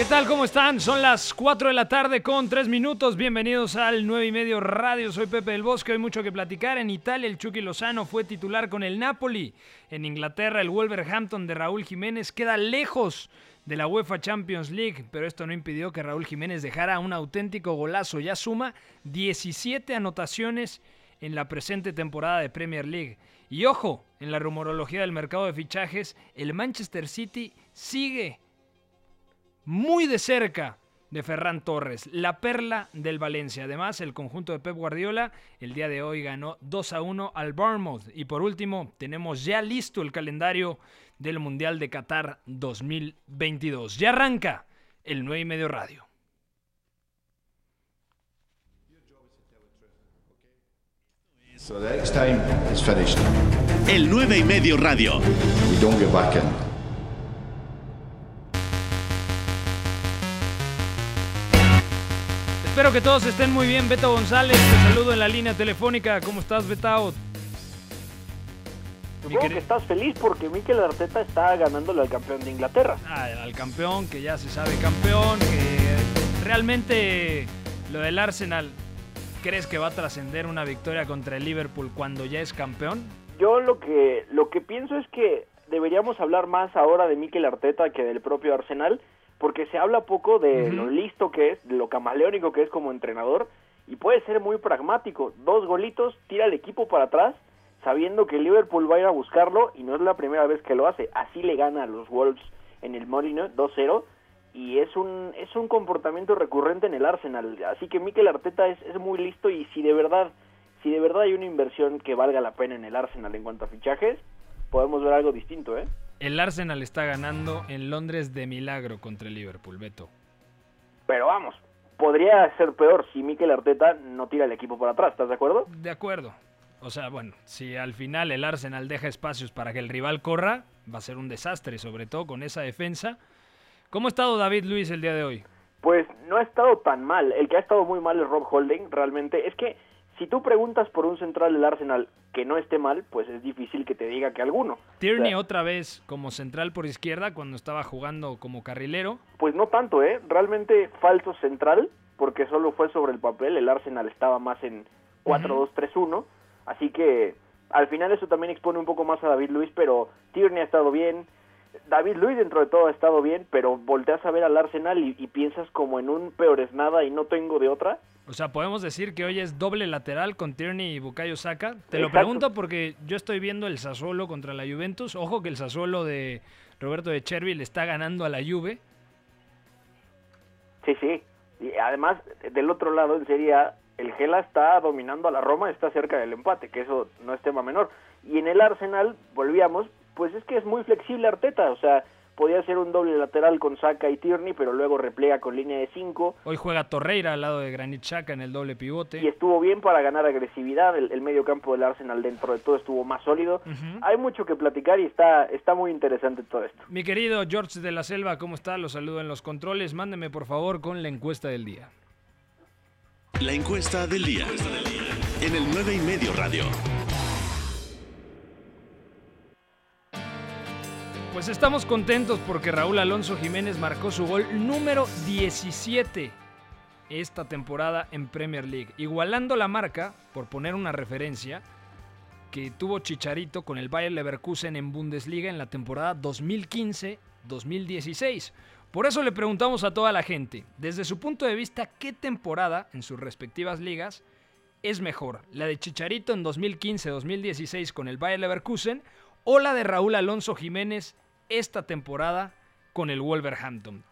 ¿Qué tal? ¿Cómo están? Son las 4 de la tarde con 3 minutos. Bienvenidos al 9 y medio radio. Soy Pepe del Bosque. Hay mucho que platicar. En Italia, el Chucky Lozano fue titular con el Napoli. En Inglaterra, el Wolverhampton de Raúl Jiménez queda lejos de la UEFA Champions League, pero esto no impidió que Raúl Jiménez dejara un auténtico golazo. Ya suma 17 anotaciones en la presente temporada de Premier League. Y ojo, en la rumorología del mercado de fichajes, el Manchester City sigue muy de cerca de Ferran Torres, la perla del Valencia. Además, el conjunto de Pep Guardiola el día de hoy ganó 2 a 1 al Bournemouth. Y por último, tenemos ya listo el calendario del Mundial de Qatar 2022. Ya arranca el 9 y medio radio. El 9 y medio radio. We don't Espero que todos estén muy bien. Beto González, te saludo en la línea telefónica. ¿Cómo estás, Betao? Supongo que estás feliz porque Mikel Arteta está ganándole al campeón de Inglaterra. Ah, al campeón, que ya se sabe campeón, que realmente lo del Arsenal, ¿crees que va a trascender una victoria contra el Liverpool cuando ya es campeón? Yo lo que lo que pienso es que deberíamos hablar más ahora de Mikel Arteta que del propio Arsenal, porque se habla poco de lo listo que es, de lo camaleónico que es como entrenador y puede ser muy pragmático. Dos golitos, tira el equipo para atrás, sabiendo que Liverpool va a ir a buscarlo y no es la primera vez que lo hace. Así le gana a los Wolves en el Molineux 2-0 y es un es un comportamiento recurrente en el Arsenal. Así que Mikel Arteta es, es muy listo y si de verdad si de verdad hay una inversión que valga la pena en el Arsenal en cuanto a fichajes, podemos ver algo distinto, ¿eh? El Arsenal está ganando en Londres de milagro contra el Liverpool, Beto. Pero vamos, podría ser peor si Mikel Arteta no tira el equipo para atrás, ¿estás de acuerdo? De acuerdo. O sea, bueno, si al final el Arsenal deja espacios para que el rival corra, va a ser un desastre, sobre todo con esa defensa. ¿Cómo ha estado David Luis el día de hoy? Pues no ha estado tan mal. El que ha estado muy mal es Rob Holding, realmente. Es que si tú preguntas por un central del Arsenal que no esté mal, pues es difícil que te diga que alguno. Tierney O sea, otra vez como central por izquierda cuando estaba jugando como carrilero. Pues no tanto, ¿eh? Realmente falso central, porque solo fue sobre el papel. El Arsenal estaba más en 4-2-3-1. Así que al final eso también expone un poco más a David Luis, pero Tierney ha estado bien. David Luis dentro de todo ha estado bien, pero volteas a ver al Arsenal y, y piensas como en un peor es nada y no tengo de otra. O sea, podemos decir que hoy es doble lateral con Tierney y Bukayo Saka. Te lo pregunto porque yo estoy viendo el Sassuolo contra la Juventus. Ojo que el Sassuolo de Roberto de Chervi le está ganando a la Juve. Sí, sí. Y además, del otro lado, en Serie A, el Gela está dominando a la Roma, está cerca del empate, que eso no es tema menor. Y en el Arsenal, volvíamos, pues es que es muy flexible Arteta, o sea, podía ser un doble lateral con Saka y Tierney, pero luego repliega con línea de 5 Hoy juega Torreira al lado de Granit Xhaka en el doble pivote. y estuvo bien para ganar agresividad, el, el medio campo del Arsenal dentro de todo estuvo más sólido. Hay mucho que platicar y está, está muy interesante todo esto. Mi querido George de la Selva, ¿cómo está? Los saludo en los controles. Mándeme por favor con la encuesta del día. La encuesta del día. En el 9 y medio radio. Pues estamos contentos porque Raúl Alonso Jiménez marcó su gol número 17 esta temporada en Premier League, igualando la marca, por poner una referencia, que tuvo Chicharito con el Bayer Leverkusen en Bundesliga en la temporada 2015-2016. Por eso le preguntamos a toda la gente, desde su punto de vista, ¿qué temporada en sus respectivas ligas es mejor? ¿La de Chicharito en 2015-2016 con el Bayer Leverkusen o la de Raúl Alonso Jiménez esta temporada con el Wolverhampton?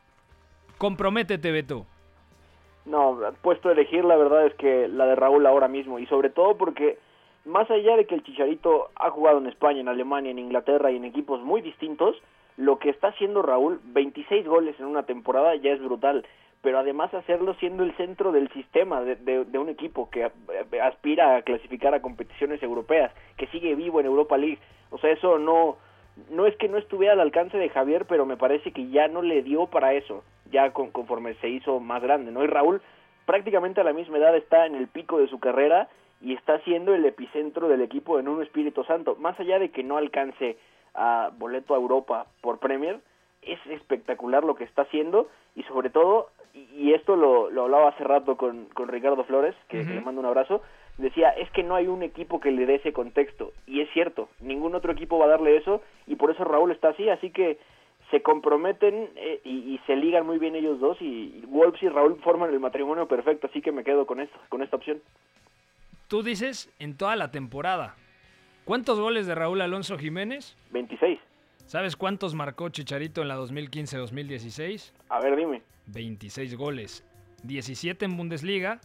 Comprométete, Beto. No, puesto a elegir, la verdad es que la de Raúl ahora mismo, y sobre todo porque más allá de que el Chicharito ha jugado en España, en Alemania, en Inglaterra y en equipos muy distintos, lo que está haciendo Raúl, 26 goles en una temporada ya es brutal, pero además hacerlo siendo el centro del sistema de, de, un equipo que aspira a clasificar a competiciones europeas, que sigue vivo en Europa League. O sea, eso no, no es que no estuviera al alcance de Javier, pero me parece que ya no le dio para eso, ya conforme se hizo más grande, ¿no? Y Raúl prácticamente a la misma edad está en el pico de su carrera y está siendo el epicentro del equipo en un Espíritu Santo. Más allá de que no alcance a boleto a Europa por Premier, es espectacular lo que está haciendo y sobre todo, y, esto lo, lo, hablaba hace rato con, con Ricardo Flores, que, le mando un abrazo, decía, es que no hay un equipo que le dé ese contexto. Y es cierto, ningún otro equipo va a darle eso y por eso Raúl está así, así que se comprometen eh, y, se ligan muy bien ellos dos y, Wolves y Raúl forman el matrimonio perfecto, así que me quedo con esto, con esta opción. Tú dices en toda la temporada. ¿Cuántos goles de Raúl Alonso Jiménez? 26. ¿Sabes cuántos marcó Chicharito en la 2015-2016? A ver, dime. 26 goles. 17 en Bundesliga,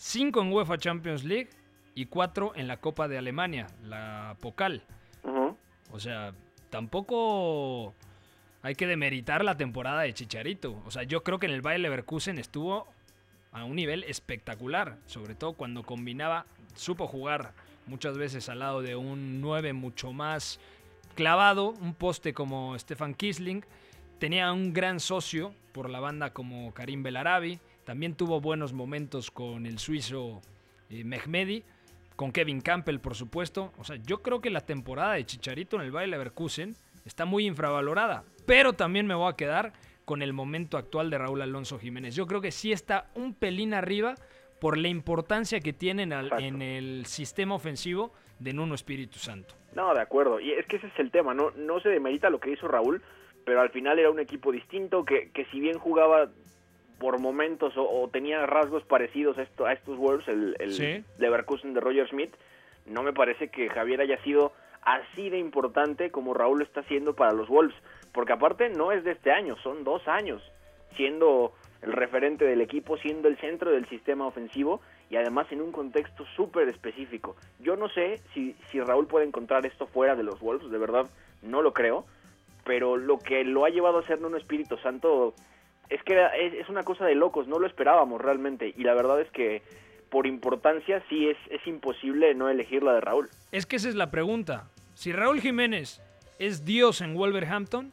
5 en UEFA Champions League y 4 en la Copa de Alemania, la Pokal. O sea, tampoco hay que demeritar la temporada de Chicharito. O sea, yo creo que en el Bayer Leverkusen estuvo a un nivel espectacular, sobre todo cuando combinaba, supo jugar muchas veces al lado de un 9 mucho más clavado, un poste como Stefan Kisling, tenía un gran socio por la banda como Karim Belarabi, también tuvo buenos momentos con el suizo eh, Mehmedi, con Kevin Campbell por supuesto, o sea, yo creo que la temporada de Chicharito en el Bayer Leverkusen está muy infravalorada, pero también me voy a quedar con el momento actual de Raúl Alonso Jiménez. Yo creo que sí está un pelín arriba por la importancia que tienen en el sistema ofensivo de Nuno Espíritu Santo. No, de acuerdo. Y es que ese es el tema, no, no se demerita lo que hizo Raúl, pero al final era un equipo distinto que, que si bien jugaba por momentos o, tenía rasgos parecidos a, esto, a estos Wolves, el, el Leverkusen de Roger Smith, no me parece que Javier haya sido así de importante como Raúl está haciendo para los Wolves, porque aparte no es de este año, son dos años siendo el referente del equipo, siendo el centro del sistema ofensivo y además en un contexto súper específico. Yo no sé si, si Raúl puede encontrar esto fuera de los Wolves, de verdad no lo creo, pero lo que lo ha llevado a ser un Espíritu Santo es que es, una cosa de locos, no lo esperábamos realmente y la verdad es que por importancia sí es, es imposible no elegir la de Raúl. Es que esa es la pregunta. Si Raúl Jiménez es Dios en Wolverhampton,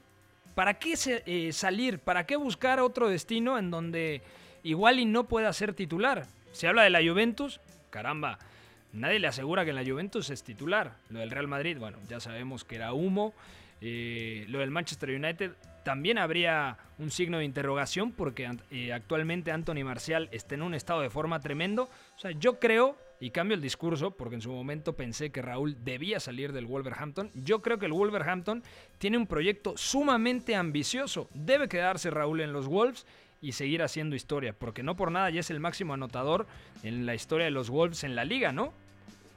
¿para qué eh, salir? ¿Para qué buscar otro destino en donde igual y no pueda ser titular? Se habla de la Juventus, caramba, nadie le asegura que en la Juventus es titular. Lo del Real Madrid, bueno, ya sabemos que era humo. Eh, lo del Manchester United también habría un signo de interrogación porque eh, actualmente Anthony Marcial está en un estado de forma tremendo. O sea, yo creo, y cambio el discurso porque en su momento pensé que Raúl debía salir del Wolverhampton, yo creo que el Wolverhampton tiene un proyecto sumamente ambicioso. Debe quedarse Raúl en los Wolves y seguir haciendo historia, porque no por nada ya es el máximo anotador en la historia de los Wolves en la liga, ¿no?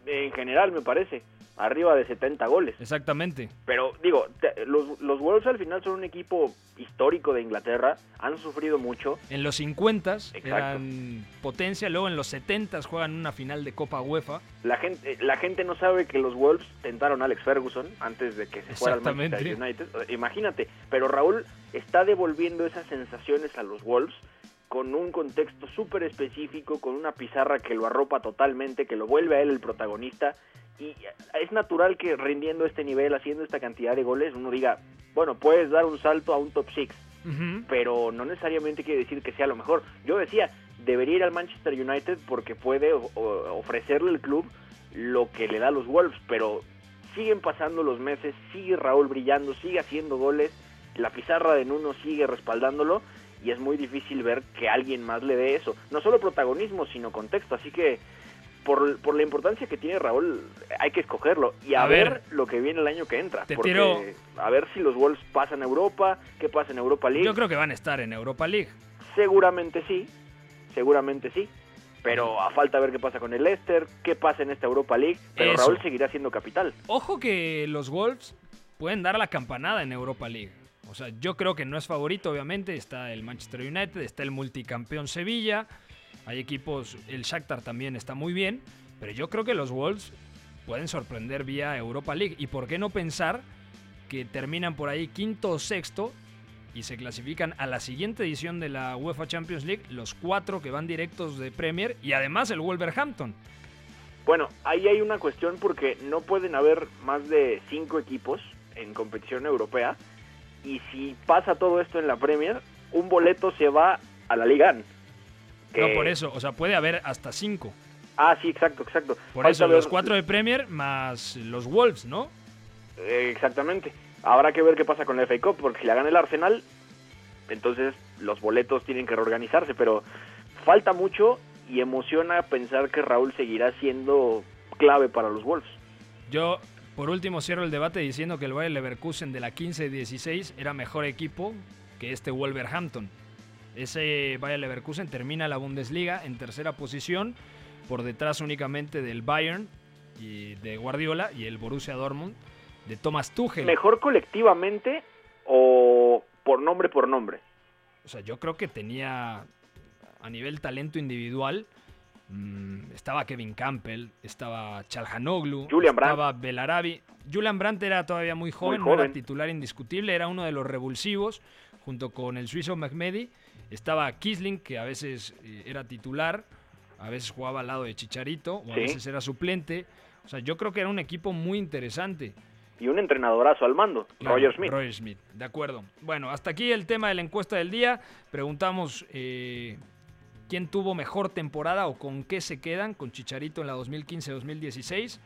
En general, me parece arriba de 70 goles. Exactamente. Pero digo, los, los Wolves al final son un equipo histórico de Inglaterra, han sufrido mucho. En los 50 eran potencia, luego en los 70 juegan una final de Copa UEFA. La gente, la gente no sabe que los Wolves tentaron a Alex Ferguson antes de que se fuera al Manchester United. Imagínate, pero Raúl está devolviendo esas sensaciones a los Wolves con un contexto súper específico, con una pizarra que lo arropa totalmente, que lo vuelve a él el protagonista y es natural que rindiendo este nivel, haciendo esta cantidad de goles, uno diga, bueno, puedes dar un salto a un top 6, pero no necesariamente quiere decir que sea lo mejor. Yo decía, debería ir al Manchester United porque puede ofrecerle al club lo que le da a los Wolves, pero siguen pasando los meses, sigue Raúl brillando, sigue haciendo goles, la pizarra de Nuno sigue respaldándolo y es muy difícil ver que alguien más le dé eso. No solo protagonismo, sino contexto, así que por, por, la importancia que tiene Raúl, hay que escogerlo y a, ver, lo que viene el año que entra. porque a ver si los Wolves pasan a Europa, qué pasa en Europa League. Yo creo que van a estar en Europa League. Seguramente sí, seguramente sí. Pero a falta ver qué pasa con el Leicester, qué pasa en esta Europa League. Pero Raúl seguirá siendo capital. Ojo que los Wolves pueden dar la campanada en Europa League. O sea, yo creo que no es favorito, obviamente. Está el Manchester United, está el multicampeón Sevilla. Hay equipos, el Shakhtar también está muy bien, pero yo creo que los Wolves pueden sorprender vía Europa League. ¿Y por qué no pensar que terminan por ahí quinto o sexto y se clasifican a la siguiente edición de la UEFA Champions League, los cuatro que van directos de Premier y además el Wolverhampton. Bueno, ahí hay una cuestión porque no pueden haber más de cinco equipos en competición europea y si pasa todo esto en la Premier, un boleto se va a la Liga. No, por eso, o sea, puede haber hasta cinco. Ah, sí, exacto, exacto. Por eso, los cuatro de Premier más los Wolves, ¿no? Eh, exactamente. Habrá que ver qué pasa con la FA Cup, porque si la gana el Arsenal, entonces los boletos tienen que reorganizarse, pero falta mucho y emociona pensar que Raúl seguirá siendo clave para los Wolves. Yo, por último, cierro el debate diciendo que el Bayer Leverkusen de la 15-16 era mejor equipo que este Wolverhampton. Ese Bayer Leverkusen termina la Bundesliga en tercera posición, por detrás únicamente del Bayern y de Guardiola y el Borussia Dortmund de Thomas Tuchel. ¿Mejor colectivamente o por nombre por nombre? O sea, yo creo que tenía a nivel talento individual mm, estaba Kevin Campbell, estaba Chalhanoglu, Julian estaba Belarabi. Julian Brandt era todavía muy joven, no era titular indiscutible, era uno de los revulsivos junto con el suizo Mehmedi. Estaba Kisling, que a veces eh, era titular, a veces jugaba al lado de Chicharito, o a veces era suplente. O sea, yo creo que era un equipo muy interesante y un entrenadorazo al mando, Roger Smith. Roger Smith, de acuerdo. Bueno, hasta aquí el tema de la encuesta del día. Preguntamos eh, quién tuvo mejor temporada o con qué se quedan, con Chicharito en la 2015-2016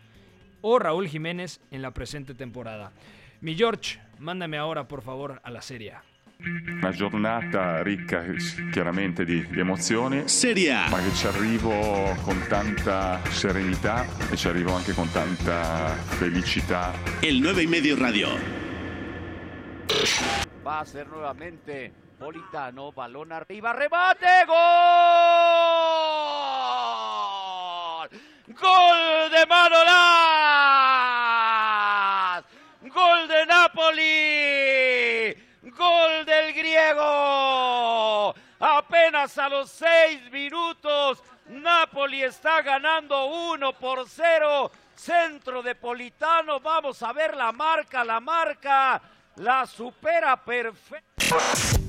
o Raúl Jiménez en la presente temporada. Mi George, mándame ahora por favor a la serie. Una giornata ricca chiaramente di, di emozioni, Serie A. ma che ci arrivo con tanta serenità e ci arrivo anche con tanta felicità. El 9 y medio radio. Va a ser nuevamente Politano, balón arriba, remate, gol. Gol de Manolas. Gol de Napoli. Gol del griego. Apenas a los seis minutos, Napoli está ganando 1 por 0. Centro de Politano. Vamos a ver la marca, la marca. La supera perfecto.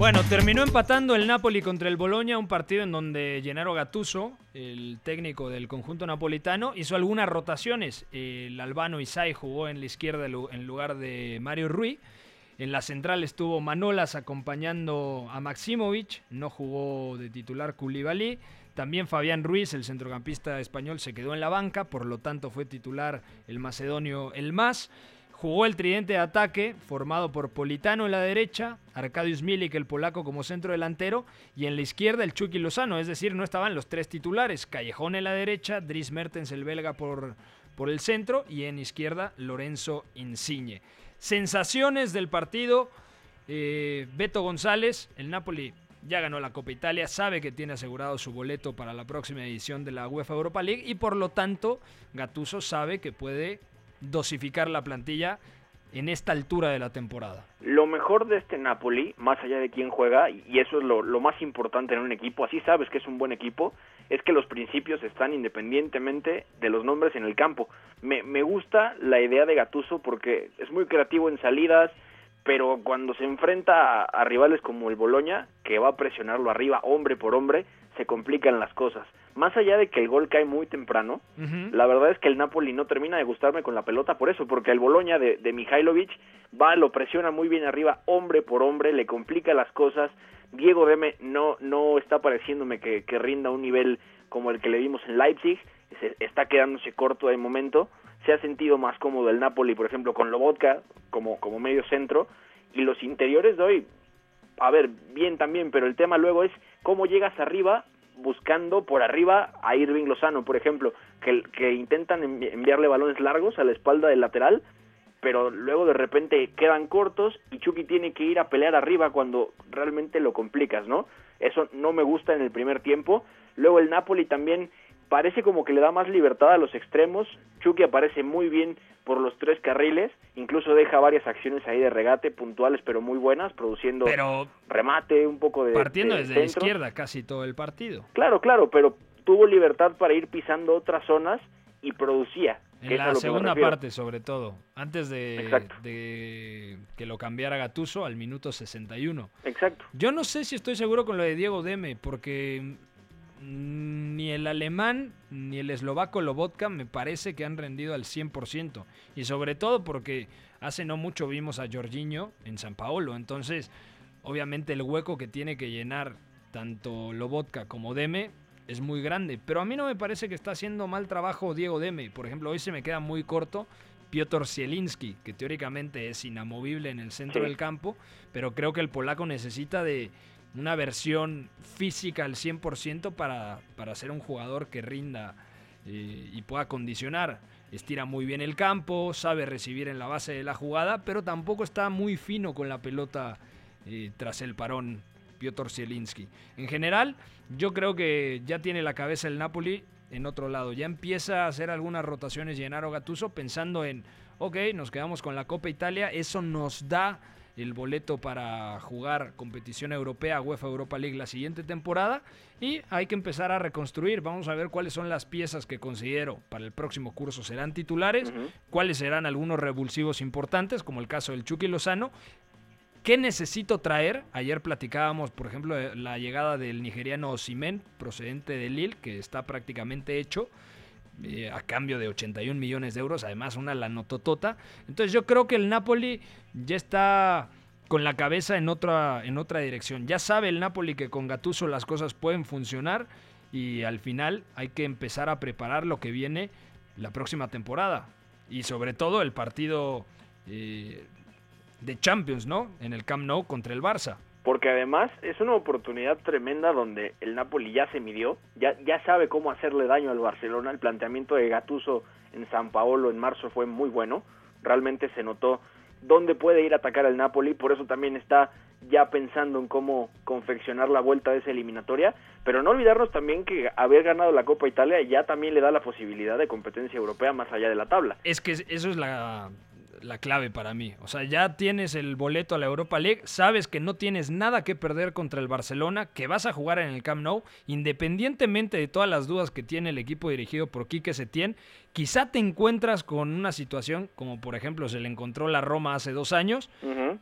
Bueno, terminó empatando el Napoli contra el Boloña, un partido en donde Gennaro Gattuso, el técnico del conjunto napolitano, hizo algunas rotaciones. El albano Isai jugó en la izquierda en lugar de Mario Rui. En la central estuvo Manolas acompañando a Maximovic, no jugó de titular Koulibaly. También Fabián Ruiz, el centrocampista español, se quedó en la banca, por lo tanto fue titular el macedonio El Mas. Jugó el tridente de ataque, formado por Politano en la derecha, Arkadiusz Milik, el polaco, como centro delantero, y en la izquierda el Chucky Lozano, es decir, no estaban los tres titulares, Callejón en la derecha, Dries Mertens, el belga, por, por el centro, y en izquierda Lorenzo Insigne. Sensaciones del partido, eh, Beto González, el Napoli ya ganó la Copa Italia, sabe que tiene asegurado su boleto para la próxima edición de la UEFA Europa League y por lo tanto Gatuso sabe que puede dosificar la plantilla en esta altura de la temporada. Lo mejor de este Napoli, más allá de quién juega, y eso es lo, lo, más importante en un equipo, así sabes que es un buen equipo, es que los principios están independientemente de los nombres en el campo. Me, me gusta la idea de Gatuso porque es muy creativo en salidas, pero cuando se enfrenta a, a rivales como el Boloña, que va a presionarlo arriba hombre por hombre, se complican las cosas. Más allá de que el gol cae muy temprano, uh -huh. la verdad es que el Napoli no termina de gustarme con la pelota por eso, porque el Boloña de, de Mihailovic va, lo presiona muy bien arriba, hombre por hombre, le complica las cosas. Diego Deme no, no está pareciéndome que, que rinda un nivel como el que le dimos en Leipzig, se, está quedándose corto de momento. Se ha sentido más cómodo el Napoli, por ejemplo, con Lobotka como, como medio centro, y los interiores de hoy, a ver, bien también, pero el tema luego es cómo llegas arriba buscando por arriba a Irving Lozano, por ejemplo, que, que intentan enviarle balones largos a la espalda del lateral, pero luego de repente quedan cortos y Chucky tiene que ir a pelear arriba cuando realmente lo complicas, ¿no? Eso no me gusta en el primer tiempo. Luego el Napoli también parece como que le da más libertad a los extremos. Chucky aparece muy bien por los tres carriles, incluso deja varias acciones ahí de regate puntuales pero muy buenas, produciendo pero remate, un poco de partiendo de desde la izquierda casi todo el partido. Claro, claro, pero tuvo libertad para ir pisando otras zonas y producía. En la segunda parte, sobre todo. Antes de, de que lo cambiara Gatuso al minuto 61. Exacto. Yo no sé si estoy seguro con lo de Diego Deme, porque ni el alemán ni el eslovaco Lobotka me parece que han rendido al 100%. Y sobre todo porque hace no mucho vimos a Jorginho en San Paolo. Entonces, obviamente el hueco que tiene que llenar tanto Lobotka como Deme es muy grande. Pero a mí no me parece que está haciendo mal trabajo Diego Deme. Por ejemplo, hoy se me queda muy corto Piotr Zielinski, que teóricamente es inamovible en el centro Sí. del campo, pero creo que el polaco necesita de una versión física al 100% para, para ser un jugador que rinda eh, y pueda condicionar. Estira muy bien el campo, sabe recibir en la base de la jugada, pero tampoco está muy fino con la pelota eh, tras el parón Piotr Zielinski. En general, yo creo que ya tiene la cabeza el Napoli en otro lado. Ya empieza a hacer algunas rotaciones Gennaro Gattuso pensando en, ok, nos quedamos con la Copa Italia, eso nos da el boleto para jugar competición europea, UEFA Europa League la siguiente temporada y hay que empezar a reconstruir. Vamos a ver cuáles son las piezas que considero para el próximo curso serán titulares, cuáles serán algunos revulsivos importantes, como el caso del Chucky Lozano. ¿Qué necesito traer? Ayer platicábamos, por ejemplo, de la llegada del nigeriano Osimen, procedente de Lille, que está prácticamente hecho eh, a cambio de 81 millones de euros, además una lanototota. Entonces yo creo que el Napoli ya está con la cabeza en otra, en otra dirección. Ya sabe el Napoli que con Gattuso las cosas pueden funcionar y al final hay que empezar a preparar lo que viene la próxima temporada. Y sobre todo el partido eh, de Champions, ¿no? En el Camp Nou contra el Barça. Porque además es una oportunidad tremenda donde el Napoli ya se midió, ya, ya sabe cómo hacerle daño al Barcelona. El planteamiento de Gatuso en San Paolo en marzo fue muy bueno. Realmente se notó dónde puede ir a atacar al Napoli, por eso también está ya pensando en cómo confeccionar la vuelta de esa eliminatoria, pero no olvidarnos también que haber ganado la Copa Italia ya también le da la posibilidad de competencia europea más allá de la tabla. Es que eso es la, la clave para mí. O sea, ya tienes el boleto a la Europa League, sabes que no tienes nada que perder contra el Barcelona, que vas a jugar en el Camp Nou, independientemente de todas las dudas que tiene el equipo dirigido por Quique Setién, quizá te encuentras con una situación como por ejemplo se le encontró la Roma hace dos años,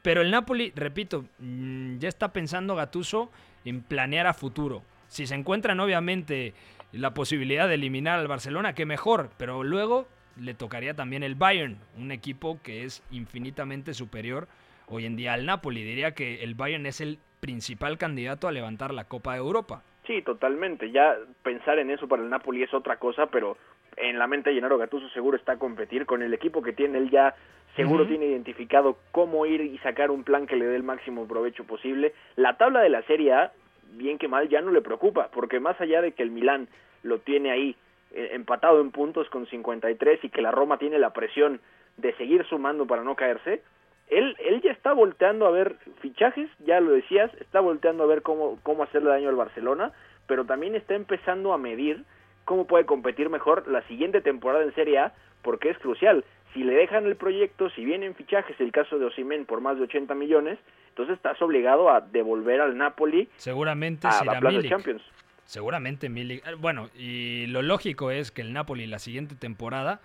pero el Napoli, repito, mm, ya está pensando Gatuso en planear a futuro. Si se encuentran obviamente la posibilidad de eliminar al Barcelona, que mejor, pero luego le tocaría también el Bayern, un equipo que es infinitamente superior hoy en día al Napoli. Diría que el Bayern es el principal candidato a levantar la Copa de Europa. Sí, totalmente. Ya pensar en eso para el Napoli es otra cosa, pero en la mente de Gennaro Gattuso seguro está a competir con el equipo que tiene él ya seguro tiene identificado cómo ir y sacar un plan que le dé el máximo provecho posible. La tabla de la Serie A, bien que mal, ya no le preocupa, porque más allá de que el Milán lo tiene ahí eh, empatado en puntos con 53 y que la Roma tiene la presión de seguir sumando para no caerse, él, él ya está volteando a ver fichajes, ya lo decías, está volteando a ver cómo, cómo hacerle daño al Barcelona, pero también está empezando a medir cómo puede competir mejor la siguiente temporada en Serie A, porque es crucial. Si le dejan el proyecto, si vienen fichajes, el caso de Osimen por más de 80 millones, entonces estás obligado a devolver al Napoli Seguramente a la Plaza de. Champions. Seguramente Milik. Eh, Bueno, y lo lógico es que el Napoli la siguiente temporada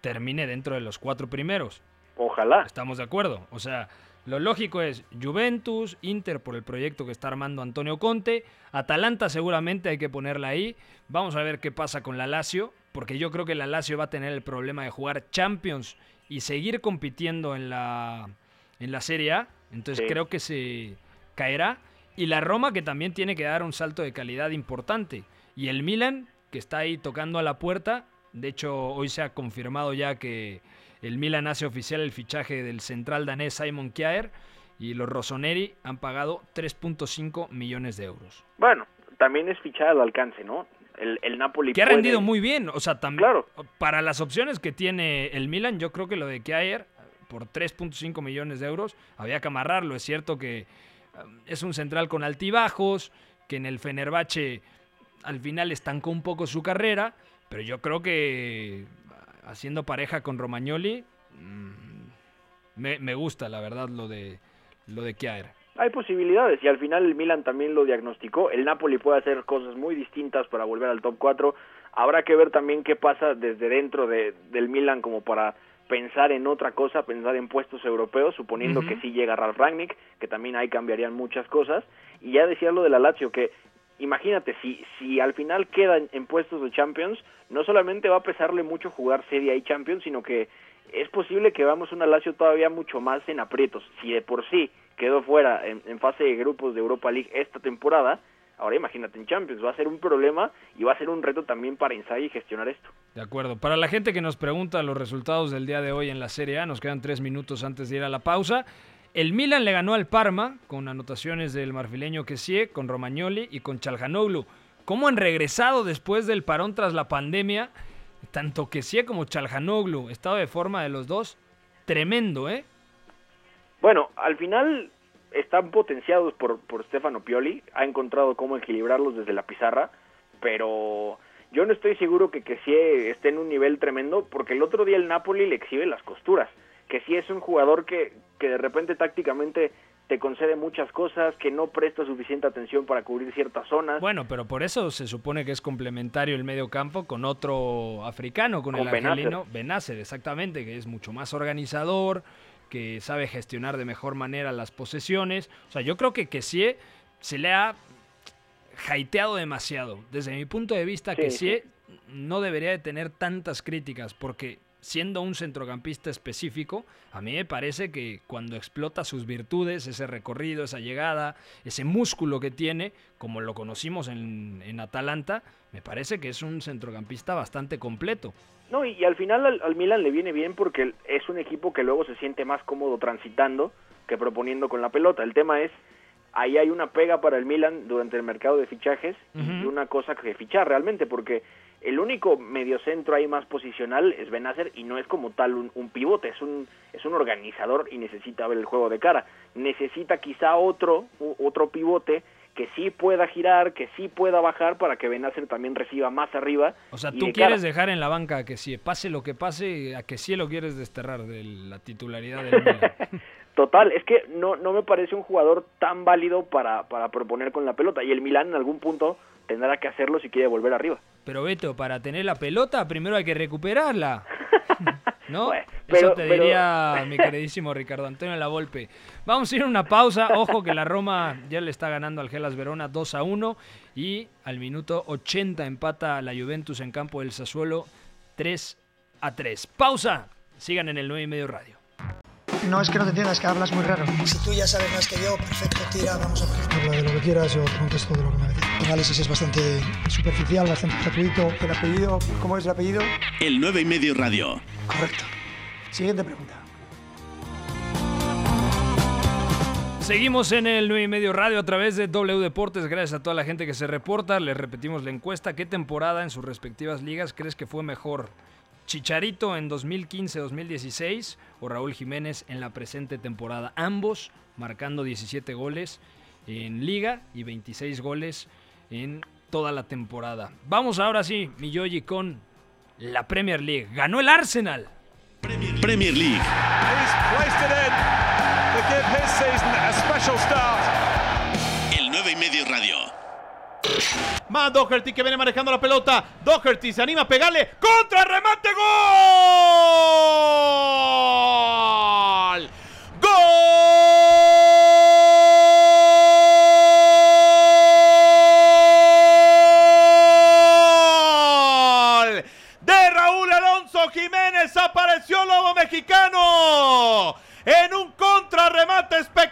termine dentro de los cuatro primeros. Ojalá. ¿Estamos de acuerdo? O sea, lo lógico es Juventus, Inter por el proyecto que está armando Antonio Conte, Atalanta seguramente hay que ponerla ahí. Vamos a ver qué pasa con la Lazio, porque yo creo que la Lazio va a tener el problema de jugar Champions y seguir compitiendo en la, en la Serie A. Entonces Sí. creo que se caerá. Y la Roma que también tiene que dar un salto de calidad importante. Y el Milan que está ahí tocando a la puerta. De hecho, hoy se ha confirmado ya que el Milan hace oficial el fichaje del central danés Simon Kjaer y los Rossoneri han pagado 3.5 millones de euros. Bueno, también es fichar al alcance, ¿no? El, el Napoli Que ha rendido muy bien, o sea, también Claro. para las opciones que tiene el Milan, yo creo que lo de Kjaer por 3.5 millones de euros había que amarrarlo. Es cierto que es un central con altibajos, que en el Fenerbahce al final estancó un poco su carrera, pero yo creo que haciendo pareja con Romagnoli mm, me, gusta la verdad lo de lo de. Hay posibilidades y al final el Milan también lo diagnosticó. El Napoli puede hacer cosas muy distintas para volver al top 4. Habrá que ver también qué pasa desde dentro de, del Milan como para pensar en otra cosa, pensar en puestos europeos, suponiendo que sí llega Ralf Rangnick, que también ahí cambiarían muchas cosas. Y ya decía lo de la Lazio, que imagínate, si, si al final queda en, en puestos de Champions, no solamente va a pesarle mucho jugar Serie A y Champions, sino que es posible que veamos una Lazio todavía mucho más en aprietos. Si de por sí quedó fuera en, en, fase de grupos de Europa League esta temporada, ahora imagínate en Champions, va a ser un problema y va a ser un reto también para Inzaghi gestionar esto. De acuerdo. Para la gente que nos pregunta los resultados del día de hoy en la Serie A, nos quedan tres minutos antes de ir a la pausa. El Milan le ganó al Parma con anotaciones del marfileño Kessie, con Romagnoli y con Chalhanoglu. ¿Cómo han regresado después del parón tras la pandemia? Tanto Kessie como Chalhanoglu, estado de forma de los dos, tremendo, ¿eh? Bueno, al final están potenciados por, por Stefano Pioli, ha encontrado cómo equilibrarlos desde la pizarra, pero yo no estoy seguro que que sí esté en un nivel tremendo, porque el otro día el Napoli le exhibe las costuras, que sí es un jugador que, que de repente tácticamente te concede muchas cosas, que no presta suficiente atención para cubrir ciertas zonas. Bueno, pero por eso se supone que es complementario el medio campo con otro africano, con, con el argelino, Benacer, exactamente, que es mucho más organizador, que sabe gestionar de mejor manera las posesiones. O sea, yo creo que Kessie se le ha hateado demasiado. Desde mi punto de vista, sí, Kessie sí. no debería de tener tantas críticas porque siendo un centrocampista específico, a mí me parece que cuando explota sus virtudes, ese recorrido, esa llegada, ese músculo que tiene, como lo conocimos en, en Atalanta, me parece que es un centrocampista bastante completo. No, y, y al final al, al, Milan le viene bien porque es un equipo que luego se siente más cómodo transitando que proponiendo con la pelota. El tema es, ahí hay una pega para el Milan durante el mercado de fichajes uh -huh. y una cosa que fichar realmente, porque el único mediocentro ahí más posicional es Benacer y no es como tal un, un, pivote, es un, es un organizador y necesita ver el juego de cara. Necesita quizá otro, otro pivote que sí pueda girar, que sí pueda bajar para que Benacer también reciba más arriba. O sea, tú de quieres cara. dejar en la banca a que sí, pase lo que pase, a que sí lo quieres desterrar de la titularidad del Milan. Total, es que no, no me parece un jugador tan válido para, para proponer con la pelota y el Milan en algún punto tendrá que hacerlo si quiere volver arriba. Pero Beto, para tener la pelota primero hay que recuperarla. ¿No? Bueno, pero, Eso te pero... diría mi queridísimo Ricardo Antonio La Volpe. Vamos a ir a una pausa. Ojo que la Roma ya le está ganando al Gelas Verona 2 a 1 y al minuto 80 empata la Juventus en campo del Sassuolo 3 a 3. Pausa. Sigan en el 9 y medio radio. No es que no te entiendas, que hablas muy raro. Si tú ya sabes más que yo, perfecto, tira, vamos a ver. Habla de lo que quieras, yo contesto de lo que me dices. El análisis es bastante superficial, bastante gratuito. ¿El apellido? ¿Cómo es el apellido? El 9 y medio radio. Correcto. Siguiente pregunta. Seguimos en el 9 y medio radio a través de W Deportes. Gracias a toda la gente que se reporta. Les repetimos la encuesta. ¿Qué temporada en sus respectivas ligas crees que fue mejor? Chicharito en 2015-2016 o Raúl Jiménez en la presente temporada. Ambos marcando 17 goles en liga y 26 goles en toda la temporada. Vamos ahora sí, mi Yogi, con la Premier League. Ganó el Arsenal. Premier, Premier League. Más Doherty que viene manejando la pelota. Doherty se anima a pegarle. ¡Contra remate! ¡Gol! ¡Gol! De Raúl Alonso Jiménez apareció Lobo Mexicano en un contrarremate espectacular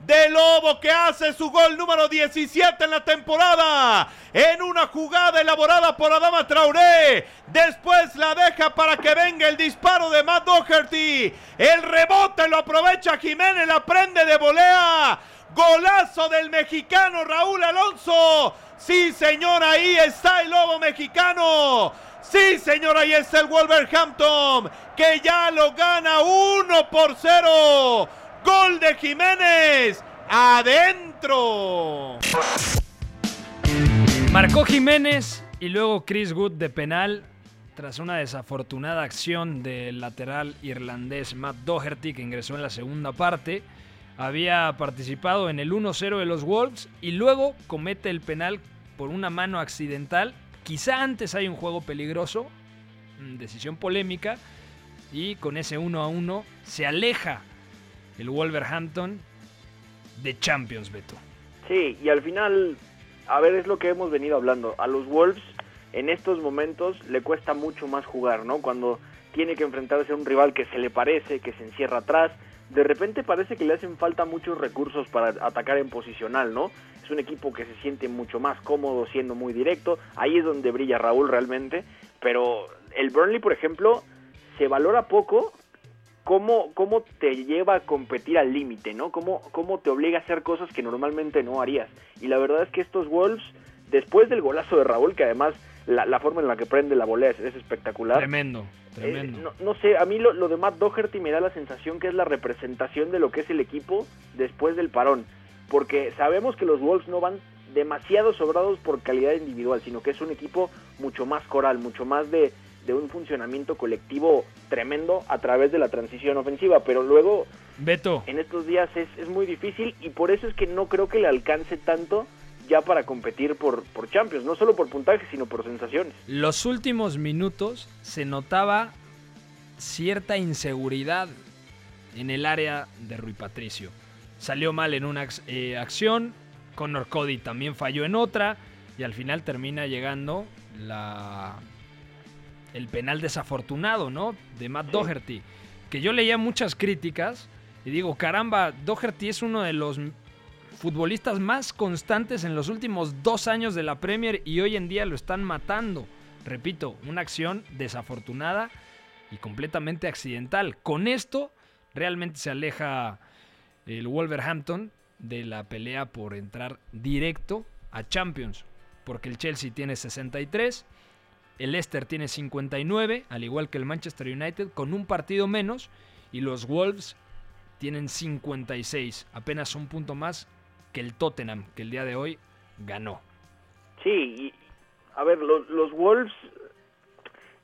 de Lobo que hace su gol número 17 en la temporada en una jugada elaborada por Adama Traoré. Después la deja para que venga el disparo de Matt Doherty. El rebote lo aprovecha Jiménez, la prende de volea. Golazo del mexicano Raúl Alonso. Sí, señor, ahí está el Lobo mexicano. Sí, señor, ahí está el Wolverhampton, que ya lo gana 1 por 0. Gol de Jiménez. Adentro. Marcó Jiménez y luego Chris Wood de penal tras una desafortunada acción del lateral irlandés Matt Doherty que ingresó en la segunda parte. había participado en el 1-0 de los Wolves y luego comete el penal por una mano accidental. Quizá antes hay un juego peligroso, mm, decisión polémica, y con ese 1 1 se aleja el Wolverhampton de Champions, Beto. Sí, y al final, a ver, es lo que hemos venido hablando. A los Wolves en estos momentos le cuesta mucho más jugar, ¿no? Cuando tiene que enfrentarse a un rival que se le parece, que se encierra atrás, de repente parece que le hacen falta muchos recursos para atacar en posicional, ¿no? Es un equipo que se siente mucho más cómodo siendo muy directo, ahí es donde brilla Raúl realmente, pero el Burnley, por ejemplo, se valora poco cómo, cómo te lleva a competir al límite, ¿no? Cómo, cómo te obliga a hacer cosas que normalmente no harías. Y la verdad es que estos Wolves, después del golazo de Raúl, que además la, forma en la que prende la volea es, espectacular. Tremendo, eh, tremendo. no, sé, a mí lo, lo de Matt Doherty me da la sensación que es la representación de lo que es el equipo después del parón. Porque sabemos que los Wolves no van demasiado sobrados por calidad individual, sino que es un equipo mucho más coral, mucho más de, de un funcionamiento colectivo tremendo a través de la transición ofensiva, pero luego Beto. en estos días es, es muy difícil y por eso es que no creo que le alcance tanto ya para competir por, por Champions, no solo por puntaje, sino por sensaciones. Los últimos minutos se notaba cierta inseguridad en el área de Rui Patricio. Salió mal en una eh, acción, Connor Cody también falló en otra y al final termina llegando la el penal desafortunado, ¿no? De Matt Doherty, que yo leía muchas críticas y digo, caramba, Doherty es uno de los futbolistas más constantes en los últimos dos años de la Premier y hoy en día lo están matando. Repito, una acción desafortunada y completamente accidental. Con esto realmente se aleja el Wolverhampton de la pelea por entrar directo a Champions, porque el Chelsea tiene 63, el Leicester tiene 59, al igual que el Manchester United, con un partido menos, y los Wolves tienen 56, apenas un punto más que el Tottenham, que el día de hoy ganó. Sí, y, a ver, los, los Wolves,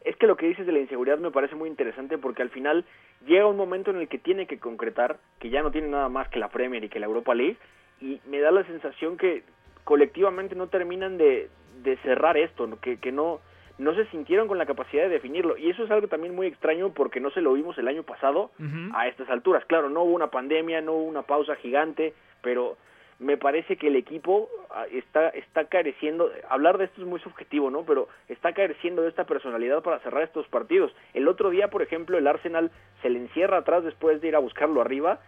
es que lo que dices de la inseguridad me parece muy interesante porque al final llega un momento en el que tiene que concretar, que ya no tiene nada más que la Premier y que la Europa League, y me da la sensación que colectivamente no terminan de, de cerrar esto, que, que no, no se sintieron con la capacidad de definirlo. Y eso es algo también muy extraño porque no se lo vimos el año pasado a estas alturas. Claro, no hubo una pandemia, no hubo una pausa gigante, pero me parece que el equipo ah, está, está careciendo, hablar de esto es muy subjetivo, ¿no? Pero está careciendo de esta personalidad para cerrar estos partidos. El otro día, por ejemplo, el Arsenal se le encierra atrás después de ir a buscarlo arriba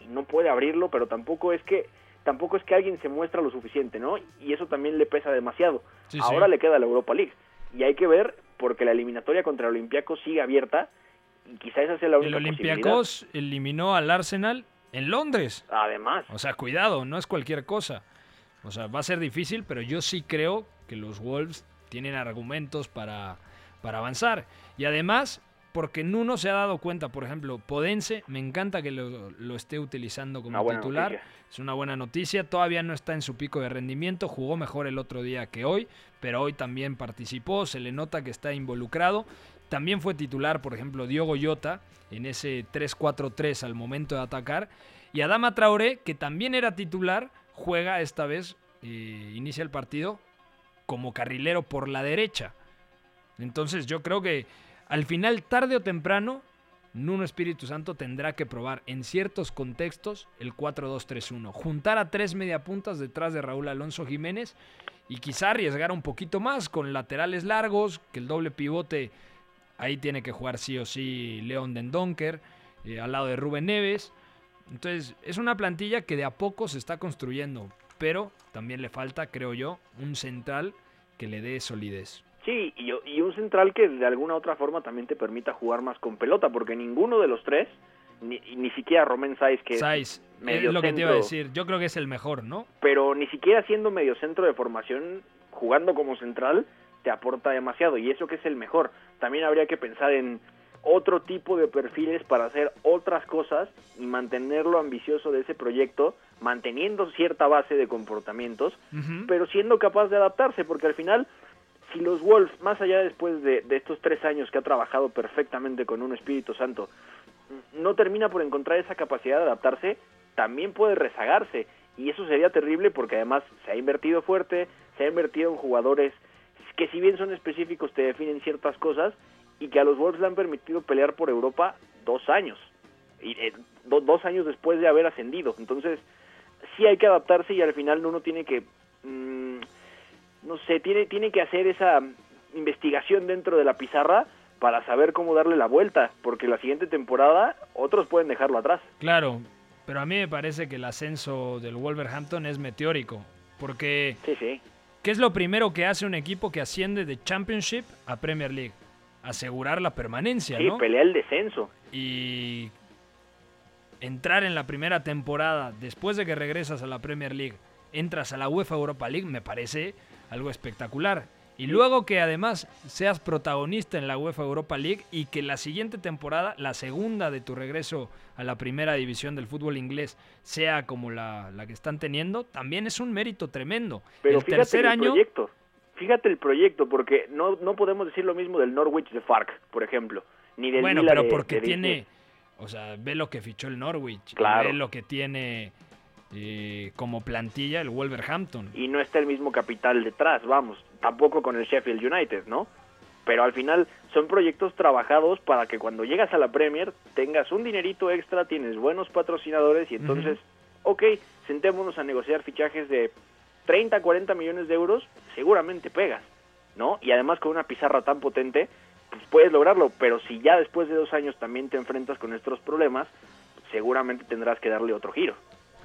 y no puede abrirlo, pero tampoco es que tampoco es que alguien se muestra lo suficiente, ¿no? Y eso también le pesa demasiado. Ahora le queda la Europa League y hay que ver porque la eliminatoria contra el Olympiacos sigue abierta y quizá esa sea la única El Olympiacos eliminó al Arsenal en Londres. Además. O sea, cuidado, no es cualquier cosa. O sea, va a ser difícil, pero yo sí creo que los Wolves tienen argumentos para, para avanzar. Y además, porque Nuno se ha dado cuenta, por ejemplo, Podense, me encanta que lo, esté utilizando como titular. Es una buena noticia. Todavía no está en su pico de rendimiento. Jugó mejor el otro día que hoy, pero hoy también participó. Se le nota que está involucrado. También fue titular, por ejemplo, Diogo Jota en ese 3-4-3 al momento de atacar. Y Adama Traoré, que también era titular, juega esta vez, eh, inicia el partido como carrilero por la derecha. Entonces yo creo que al final, tarde o temprano, Nuno Espíritu Santo tendrá que probar en ciertos contextos el 4-2-3-1. Juntar a tres mediapuntas detrás de Raúl Alonso Jiménez y quizá arriesgar un poquito más con laterales largos, que el doble pivote Ahí tiene que jugar sí o sí León Dendonker, eh, al lado de Rubén Neves. Entonces, es una plantilla que de a poco se está construyendo, pero también le falta, creo yo, un central que le dé solidez. Sí, y, un central que de alguna otra forma también te permita jugar más con pelota, porque ninguno de los tres, ni, ni siquiera Romén Saiz, que es medio lo que te iba a decir, yo creo que es el mejor, ¿no? Pero ni siquiera siendo medio centro de formación, jugando como central, te aporta demasiado y eso que es el mejor. También habría que pensar en otro tipo de perfiles para hacer otras cosas y mantenerlo ambicioso de ese proyecto, manteniendo cierta base de comportamientos, pero siendo capaz de adaptarse, porque al final, si los Wolves, más allá después de, estos tres años que ha trabajado perfectamente con un Espíritu Santo, no termina por encontrar esa capacidad de adaptarse, también puede rezagarse y eso sería terrible porque además se ha invertido fuerte, se ha invertido en jugadores que si bien son específicos te definen ciertas cosas y que a los Wolves le han permitido pelear por Europa dos años, y eh, do- dos años después de haber ascendido. Entonces, sí hay que adaptarse y al final uno tiene que, mm, no sé, tiene, tiene que hacer esa investigación dentro de la pizarra para saber cómo darle la vuelta, porque la siguiente temporada otros pueden dejarlo atrás. Claro, pero a mí me parece que el ascenso del Wolverhampton es meteórico. Porque, Sí, sí. ¿qué es lo primero que hace un equipo que asciende de Championship a Premier League? Asegurar la permanencia, Sí, ¿no? pelea el descenso. y entrar en la primera temporada después de que regresas a la Premier League, entras a la UEFA Europa League, me parece algo espectacular. Y luego que además seas protagonista en la UEFA Europa League y que la siguiente temporada, la segunda de tu regreso a la primera división del fútbol inglés, sea como la, la que están teniendo, también es un mérito tremendo. Pero el fíjate tercer el año, proyecto. Fíjate el proyecto, porque no, no podemos decir lo mismo del Norwich de Farc, por ejemplo, ni del Bueno, pero porque de tiene, o sea, ve lo que fichó el Norwich, Claro. ve lo que tiene eh, como plantilla el Wolverhampton. y no está el mismo capital detrás, vamos, tampoco con el Sheffield United, ¿no? Pero al final son proyectos trabajados para que cuando llegas a la Premier tengas un dinerito extra, tienes buenos patrocinadores y entonces, ok, sentémonos a negociar fichajes de 30, 40 millones de euros, seguramente pegas, ¿no? Y además con una pizarra tan potente, pues puedes lograrlo, pero si ya después de dos años también te enfrentas con estos problemas, seguramente tendrás que darle otro giro.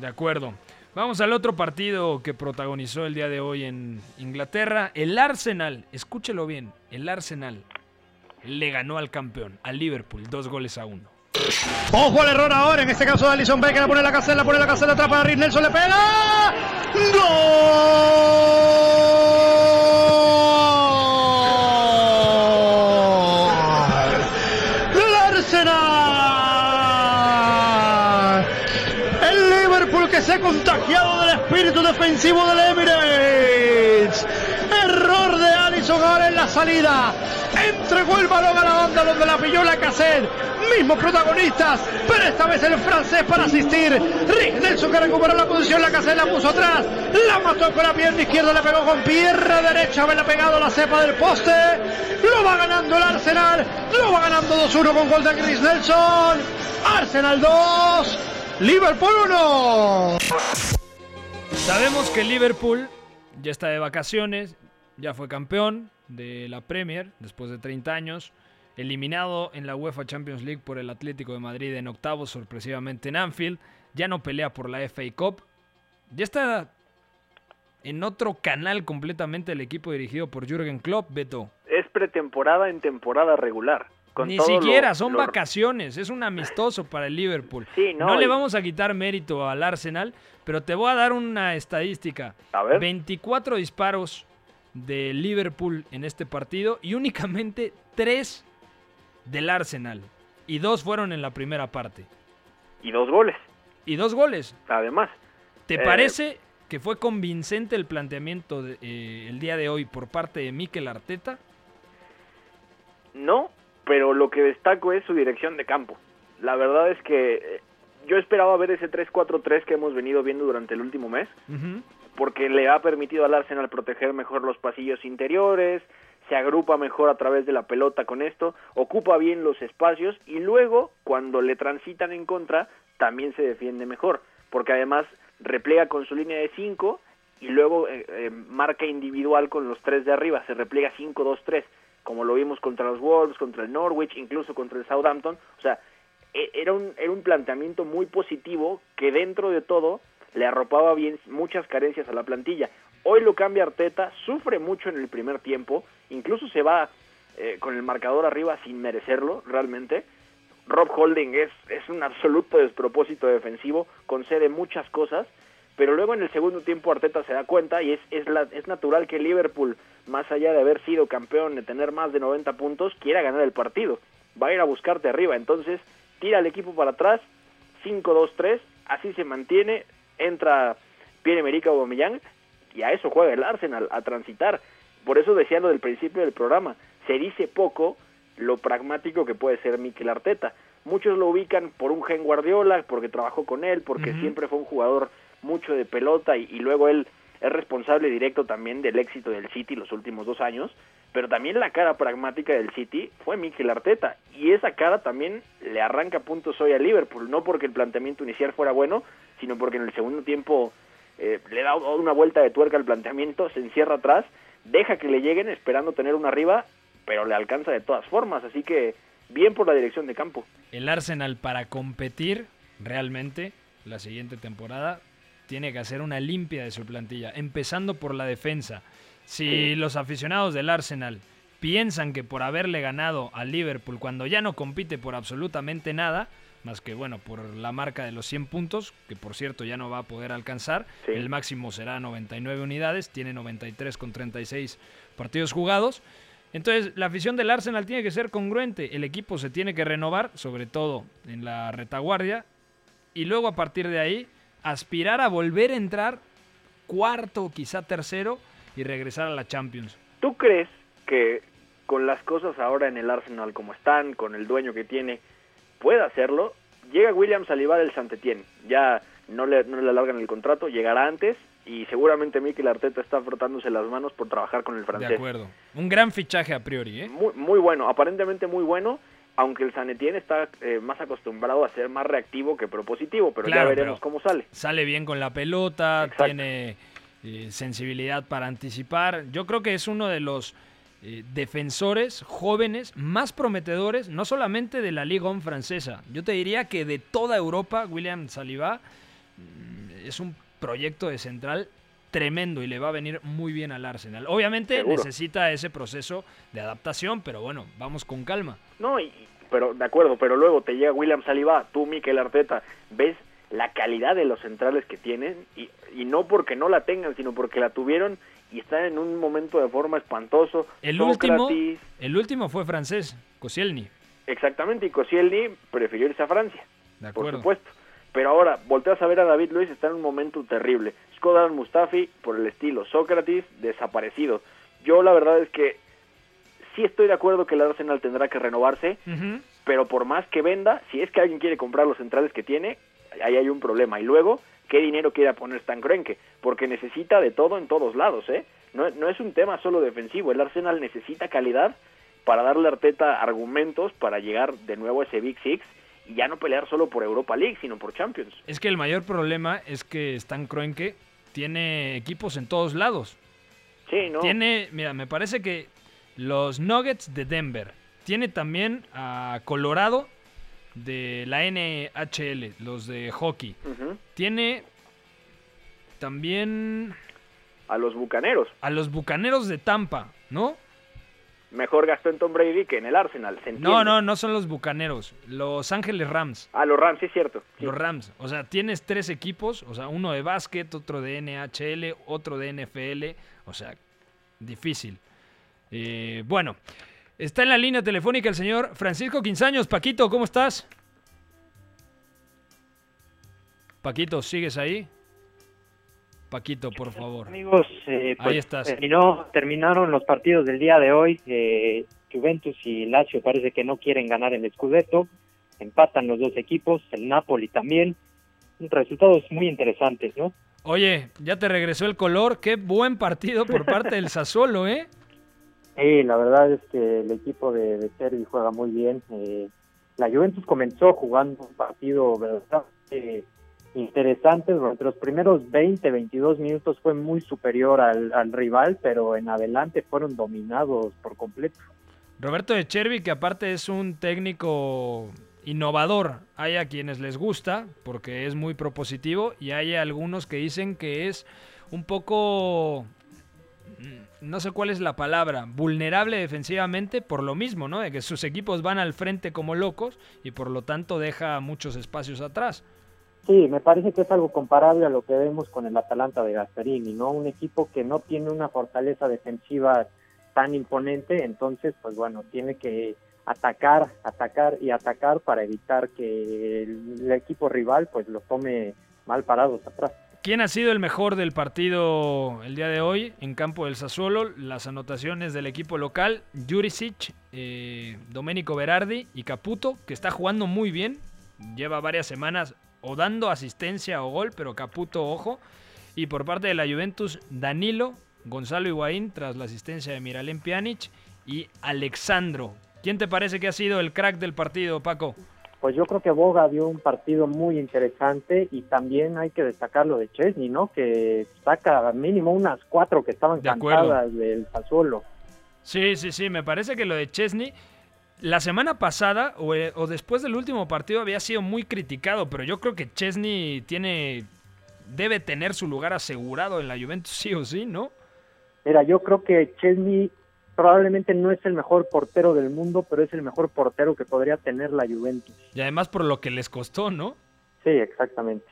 De acuerdo. Vamos al otro partido que protagonizó el día de hoy en Inglaterra. El Arsenal, escúchelo bien, el Arsenal le ganó al campeón, al Liverpool, dos goles a uno. Ojo al error ahora, en este caso de Alison Becker, la pone la caseta, la pone la caseta, atrapa a Rick Nelson, le pega. ¡Gol! ¡Del Arsenal! El Liverpool que se ha contagiado del espíritu defensivo del Emirates. Error de Alisson ahora en la salida. Entregó el balón a la banda donde la pilló la cassette. Mismos protagonistas, pero esta vez el francés para asistir. Rick Nelson que recuperó la posición, la cassette la puso atrás. La mató con la pierna izquierda, le pegó con pierna derecha, haberle pegado la cepa del poste. Lo va ganando el Arsenal. Lo va ganando 2-1 con gol de Chris Nelson. Arsenal 2. Liverpool 1. Sabemos que Liverpool ya está de vacaciones, ya fue campeón de la Premier después de 30 años, eliminado en la UEFA Champions League por el Atlético de Madrid en octavos sorpresivamente en Anfield, ya no pelea por la FA Cup, ya está en otro canal completamente el equipo dirigido por Jürgen Klopp, Beto. Es pretemporada en temporada regular. con Ni lo- siquiera, son lo- vacaciones, es un amistoso para el Liverpool. Sí, no, le y- vamos a quitar mérito al Arsenal, pero te voy a dar una estadística. A ver. 24 disparos de Liverpool en este partido y únicamente 3 del Arsenal. Y dos fueron en la primera parte. Y dos goles, Y dos goles. además. ¿Te Eh, parece que fue convincente el planteamiento de, eh, el día de hoy por parte de Mikel Arteta? No, pero lo que destaco es su dirección de campo. La verdad es que eh, yo esperaba ver ese 3-4-3 que hemos venido viendo durante el último mes, porque le ha permitido al Arsenal proteger mejor los pasillos interiores, se agrupa mejor a través de la pelota con esto, ocupa bien los espacios y luego cuando le transitan en contra también se defiende mejor, porque además repliega con su línea de 5 y luego eh, eh, marca individual con los tres de arriba, se repliega 5-2-3, como lo vimos contra los Wolves, contra el Norwich, incluso contra el Southampton, o sea, era un, era un planteamiento muy positivo que dentro de todo le arropaba bien muchas carencias a la plantilla. Hoy lo cambia Arteta, sufre mucho en el primer tiempo, incluso se va eh, con el marcador arriba sin merecerlo realmente. Rob Holding es, es un absoluto despropósito defensivo, concede muchas cosas, pero luego en el segundo tiempo Arteta se da cuenta y es, es, la, es natural que Liverpool, más allá de haber sido campeón, de tener más de 90 puntos, quiera ganar el partido. Va a ir a buscarte arriba, entonces tira el equipo para atrás, 5-2-3, así se mantiene, entra Pierre-Emerick Aubameyang y a eso juega el Arsenal, a transitar. Por eso decía lo del principio del programa, se dice poco lo pragmático que puede ser Mikel Arteta. muchos lo ubican por un gen Guardiola, porque trabajó con él, porque siempre fue un jugador mucho de pelota y, y luego él es responsable directo también del éxito del City los últimos dos años, pero también la cara pragmática del City fue Mikel Arteta y esa cara también le arranca puntos hoy a Liverpool, no porque el planteamiento inicial fuera bueno, sino porque en el segundo tiempo eh, le da una vuelta de tuerca al planteamiento, se encierra atrás, deja que le lleguen esperando tener una arriba, pero le alcanza de todas formas, así que bien por la dirección de campo. El Arsenal para competir realmente la siguiente temporada tiene que hacer una limpia de su plantilla, empezando por la defensa. Si los aficionados del Arsenal piensan que por haberle ganado al Liverpool cuando ya no compite por absolutamente nada, más que bueno, por la marca de los 100 puntos, que por cierto ya no va a poder alcanzar, el máximo será 99 unidades, tiene 93 con 36 partidos jugados. Entonces, la afición del Arsenal tiene que ser congruente, el equipo se tiene que renovar, sobre todo en la retaguardia, y luego a partir de ahí aspirar a volver a entrar cuarto, quizá tercero, y regresar a la Champions. ¿Tú crees que con las cosas ahora en el Arsenal como están, con el dueño que tiene, puede hacerlo? Llega William Saliba del Santetien, ya no le, no le alargan el contrato, llegará antes y seguramente Mikel Arteta está frotándose las manos por trabajar con el francés. De acuerdo. Un gran fichaje a priori, ¿eh? Muy, muy bueno, aparentemente muy bueno aunque el Sanetien está eh, más acostumbrado a ser más reactivo que propositivo, pero ya veremos cómo sale. Sale bien con la pelota, tiene eh, sensibilidad para anticipar. Yo creo que es uno de los eh, defensores jóvenes más prometedores, no solamente de la Liga 1 francesa, yo te diría que de toda Europa, William Saliba mm, es un proyecto de central tremendo y le va a venir muy bien al Arsenal. Obviamente necesita ese proceso de adaptación, pero bueno, vamos con calma. No, y, pero de acuerdo, pero luego te llega William Saliba, tú Mikel Arteta, ves la calidad de los centrales que tienen y, y no porque no la tengan, sino porque la tuvieron y están en un momento de forma espantoso. El último, el último fue francés, Koscielny. Exactamente, y Koscielny prefirió irse a Francia, de por supuesto. Pero ahora, volteas a ver a David Luis, está en un momento terrible. Skodan Mustafi, por el estilo. Sócrates, desaparecido. Yo la verdad es que sí estoy de acuerdo que el Arsenal tendrá que renovarse, pero por más que venda, si es que alguien quiere comprar los centrales que tiene, ahí hay un problema. Y luego, ¿qué dinero quiere poner Stan Kroenke? Porque necesita de todo en todos lados, ¿eh? No, no es un tema solo defensivo, el Arsenal necesita calidad para darle a Arteta argumentos para llegar de nuevo a ese Big Six y ya no pelear solo por Europa League, sino por Champions. Es que el mayor problema es que Stan Kroenke tiene equipos en todos lados. Sí, ¿no? Tiene, mira, me parece que los Nuggets de Denver. Tiene también a Colorado de la NHL, los de hockey. Tiene también... A los Bucaneros. A los Bucaneros de Tampa, ¿no? Mejor gastó en Tom Brady que en el Arsenal, No, no, no son los Bucaneros, Los Ángeles Rams. Ah, los Rams, sí es cierto. Los Rams, o sea, tienes tres equipos, o sea, uno de básquet, otro de NHL, otro de NFL, o sea, difícil. Eh, bueno, está en la línea telefónica el señor Francisco Quinzaños. Paquito, ¿cómo estás? Paquito, ¿sigues ahí? Paquito, por favor. Amigos, eh, ahí pues, estás. Terminó, terminaron los partidos del día de hoy. Eh, Juventus y Lazio parece que no quieren ganar el Scudetto. Empatan los dos equipos, el Napoli también. Resultados muy interesantes, ¿no? Oye, ya te regresó el color. Qué buen partido por parte del Sassuolo, ¿eh? Sí, la verdad es que el equipo de, de Servi juega muy bien. Eh, la Juventus comenzó jugando un partido verdad interesante. Durante los primeros 20, 22 minutos fue muy superior al, rival, pero en adelante fueron dominados por completo. Roberto de Chervi, que aparte es un técnico innovador. Hay a quienes les gusta porque es muy propositivo y hay algunos que dicen que es un poco no sé cuál es la palabra, vulnerable defensivamente por lo mismo, ¿no? De que sus equipos van al frente como locos y por lo tanto deja muchos espacios atrás. Sí, me parece que es algo comparable a lo que vemos con el Atalanta de Gasperini, ¿no? Un equipo que no tiene una fortaleza defensiva tan imponente, entonces, pues bueno, tiene que atacar, atacar y atacar para evitar que el, equipo rival pues lo tome mal parados atrás. ¿Quién ha sido el mejor del partido el día de hoy en campo del Sassuolo? Las anotaciones del equipo local, Jurisic, eh, Domenico Berardi y Caputo, que está jugando muy bien. Lleva varias semanas o dando asistencia o gol, pero Caputo, ojo. Y por parte de la Juventus, Danilo, Gonzalo Higuaín, tras la asistencia de Miralem Pjanic y Alexandro. ¿Quién te parece que ha sido el crack del partido, Paco? Pues yo creo que Boga dio un partido muy interesante y también hay que destacar lo de Chesney, ¿no? Que saca mínimo unas cuatro que estaban De acuerdo. del Sassuolo. Sí, sí, sí, me parece que lo de Chesney la semana pasada o, eh, o después del último partido había sido muy criticado, pero yo creo que Chesney tiene debe tener su lugar asegurado en la Juventus sí o sí, ¿no? Mira, yo creo que Chesney probablemente no es el mejor portero del mundo, pero es el mejor portero que podría tener la Juventus. Y además por lo que les costó, ¿no? Sí, exactamente.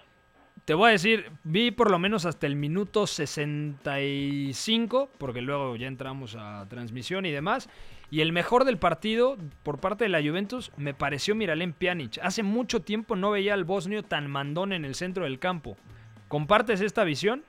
Te voy a decir, vi por lo menos hasta el minuto 65, porque luego ya entramos a transmisión y demás. Y el mejor del partido por parte de la Juventus me pareció Miralem Pjanic. Hace mucho tiempo no veía al bosnio tan mandón en el centro del campo. ¿Compartes esta visión?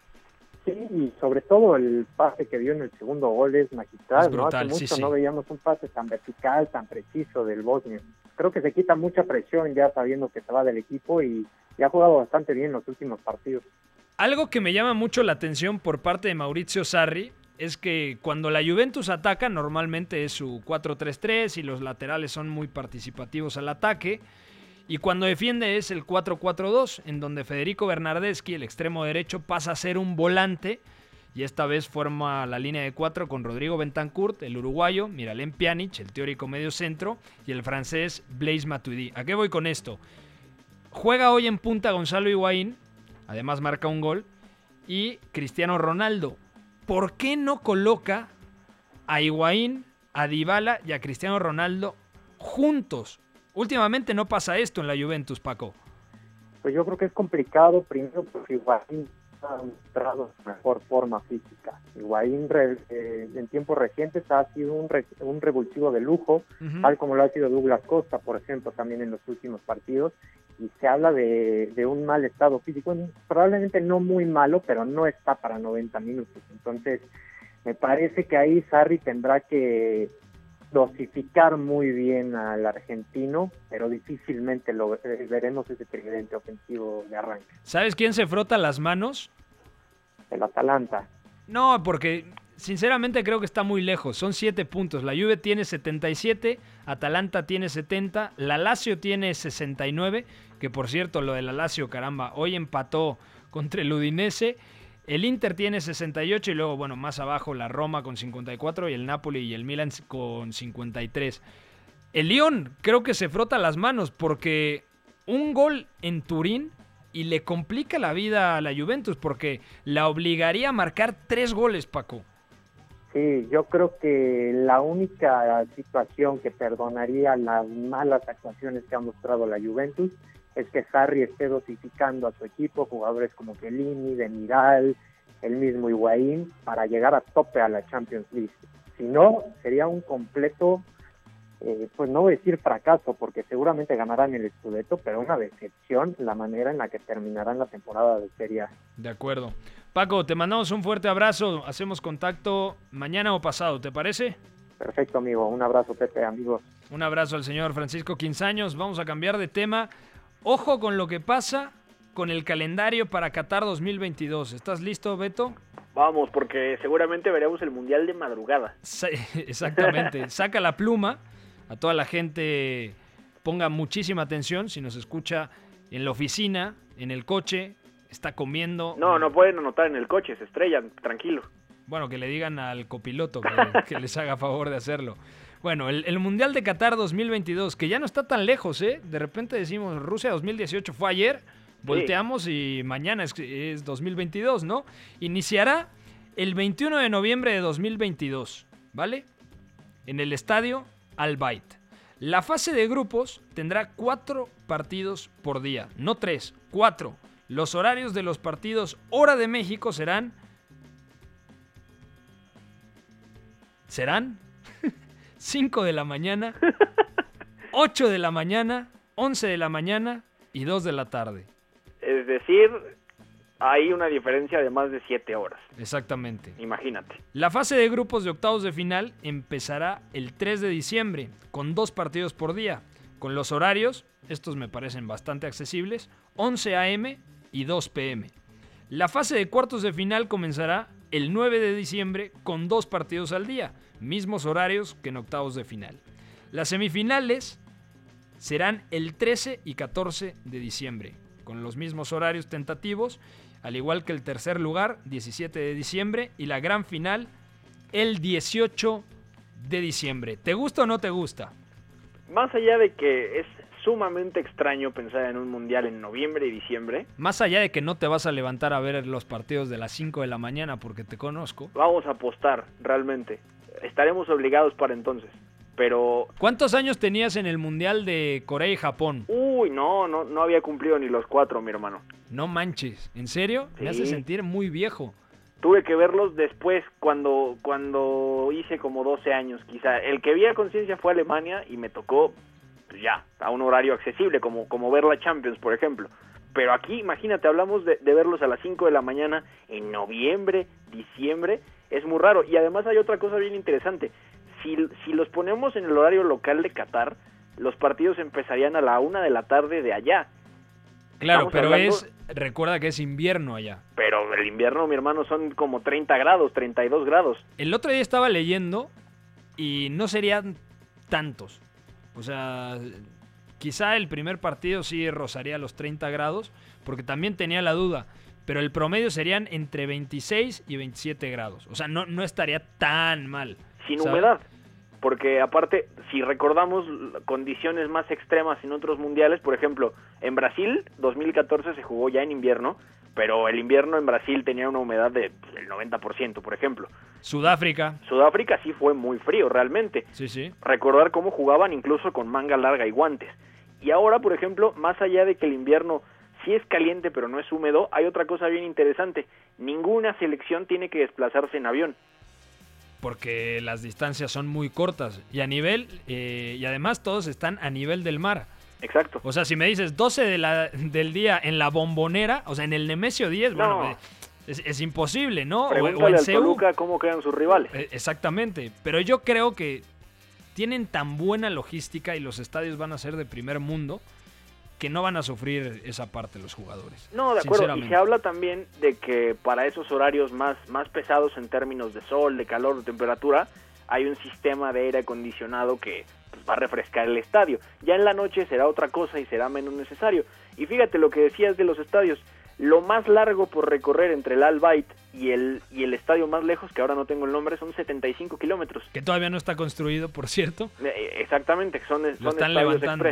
Sí, y sobre todo el pase que dio en el segundo gol es magistral, Es brutal, ¿no? Hace sí, mucho sí. no veíamos un pase tan vertical, tan preciso del bosnio. Creo que se quita mucha presión ya sabiendo que se va del equipo y, y ha jugado bastante bien los últimos partidos. Algo que me llama mucho la atención por parte de Maurizio Sarri es que cuando la Juventus ataca normalmente es su 4-3-3 y los laterales son muy participativos al ataque. Y cuando defiende es el 4-4-2, en donde Federico Bernardeschi, el extremo derecho, pasa a ser un volante y esta vez forma la línea de cuatro con Rodrigo Bentancurt, el uruguayo, Miralem Pjanic, el teórico medio centro, y el francés Blaise Matuidi. ¿A qué voy con esto? Juega hoy en punta Gonzalo Higuaín, además marca un gol, y Cristiano Ronaldo. ¿Por qué no coloca a Higuaín, a Dybala y a Cristiano Ronaldo juntos? Últimamente no pasa esto en la Juventus, Paco. Pues yo creo que es complicado, primero porque Higuaín ha mostrado su mejor forma física. Higuaín re- eh, en tiempos recientes ha sido un, re- un revulsivo de lujo, tal como lo ha sido Douglas Costa, por ejemplo, también en los últimos partidos, y se habla de, de un mal estado físico, probablemente no muy malo, pero no está para 90 minutos. Entonces, me parece que ahí Sarri tendrá que dosificar muy bien al argentino, pero difícilmente lo eh, veremos ese tridente ofensivo de arranque. ¿Sabes quién se frota las manos? El Atalanta. No, porque sinceramente creo que está muy lejos. Son 7 puntos. La Juve tiene 77, Atalanta tiene 70, la Lazio tiene 69, que por cierto, lo de la Lazio, caramba, hoy empató contra el Udinese. El Inter tiene 68 y luego, bueno, más abajo la Roma con 54 y el Napoli y el Milan con 53. El Lyon creo que se frota las manos porque un gol en Turín y le complica la vida a la Juventus porque la obligaría a marcar tres goles, Paco. Sí, yo creo que la única situación que perdonaría las malas actuaciones que ha mostrado la Juventus es que Sarri esté dosificando a su equipo, jugadores como Chiellini, Demiral, el mismo Higuaín, para llegar a tope a la Champions League. Si no, sería un completo, eh, pues no voy a decir fracaso, porque seguramente ganarán el Scudetto, pero una decepción la manera en la que terminarán la temporada de Serie A. De acuerdo. Paco, te mandamos un fuerte abrazo. Hacemos contacto mañana o pasado, ¿te parece? Perfecto, amigo. Un abrazo, Pepe, amigos. Un abrazo al señor Francisco Quinzaños. Vamos a cambiar de tema. Ojo con lo que pasa con el calendario para Qatar 2022. ¿Estás listo, Beto? Vamos, porque seguramente veremos el Mundial de madrugada. Exactamente. Saca la pluma. A toda la gente ponga muchísima atención. Si nos escucha en la oficina, en el coche, está comiendo. No, no pueden anotar en el coche, se estrellan, tranquilo. Bueno, que le digan al copiloto que, que les haga favor de hacerlo. Bueno, el, el Mundial de Qatar 2022, que ya no está tan lejos, ¿eh? De repente decimos, Rusia 2018 fue ayer, volteamos y mañana es, es 2022, ¿no? Iniciará el 21 de noviembre de 2022, ¿vale? En el estadio Al Bayt. La fase de grupos tendrá cuatro partidos por día, no tres, cuatro. Los horarios de los partidos hora de México serán serán 5 de la mañana, 8 de la mañana, 11 de la mañana y 2 de la tarde. Es decir, hay una diferencia de más de 7 horas. Exactamente. Imagínate. La fase de grupos de octavos de final empezará el 3 de diciembre, con dos partidos por día. Con los horarios, estos me parecen bastante accesibles, 11 a.m. y 2 p.m. La fase de cuartos de final comenzará el 9 de diciembre con dos partidos al día, mismos horarios que en octavos de final. Las semifinales serán el 13 y 14 de diciembre, con los mismos horarios tentativos, al igual que el tercer lugar, 17 de diciembre, y la gran final, el 18 de diciembre. ¿Te gusta o no te gusta? Más allá de que es sumamente extraño pensar en un mundial en noviembre y diciembre. Más allá de que no te vas a levantar a ver los partidos de las 5 de la mañana porque te conozco. Vamos a apostar, realmente. Estaremos obligados para entonces. Pero... ¿Cuántos años tenías en el mundial de Corea y Japón? Uy, no, no, no había cumplido ni los cuatro, mi hermano. No manches, ¿en serio? Me hace sentir muy viejo. Tuve que verlos después, cuando, cuando hice como 12 años, quizá. El que vi a conciencia fue Alemania y me tocó pues ya, a un horario accesible, como, como ver la Champions, por ejemplo. Pero aquí, imagínate, hablamos de, verlos a las 5 de la mañana en noviembre, diciembre, es muy raro. Y además hay otra cosa bien interesante. Si, si los ponemos en el horario local de Qatar, los partidos empezarían a la una de la tarde de allá. Claro, pero es, recuerda que es invierno allá. Pero el invierno, mi hermano, son como 30 grados, 32 grados. El otro día estaba leyendo y no serían tantos. O sea, quizá el primer partido sí rozaría los 30 grados, porque también tenía la duda. Pero el promedio serían entre 26 y 27 grados. O sea, no, no estaría tan mal. Sin humedad. Porque aparte, si recordamos condiciones más extremas en otros mundiales, por ejemplo, en Brasil 2014 se jugó ya en invierno pero el invierno en Brasil tenía una humedad del 90%, por ejemplo. Sudáfrica. Sudáfrica sí fue muy frío, realmente. Sí, sí. Recordar cómo jugaban incluso con manga larga y guantes. Y ahora, por ejemplo, más allá de que el invierno sí es caliente pero no es húmedo, hay otra cosa bien interesante. Ninguna selección tiene que desplazarse en avión. Porque las distancias son muy cortas y a nivel, eh, y además todos están a nivel del mar. Exacto. O sea, si me dices 12 de la, del día en la bombonera, o sea, en el Nemesio 10, bueno, es, imposible, ¿no? o, en al Toluca cómo quedan sus rivales. Eh, exactamente. Pero yo creo que tienen tan buena logística y los estadios van a ser de primer mundo que no van a sufrir esa parte los jugadores. No, de acuerdo. Y se habla también de que para esos horarios más, más pesados en términos de sol, de calor, de temperatura, hay un sistema de aire acondicionado que pues, va a refrescar el estadio. Ya en la noche será otra cosa y será menos necesario. Y fíjate lo que decías de los estadios. Lo más largo por recorrer entre el Al y el, y el estadio más lejos, que ahora no tengo el nombre, son 75 kilómetros. Que todavía no está construido, por cierto. Eh, exactamente, son, son están levantando.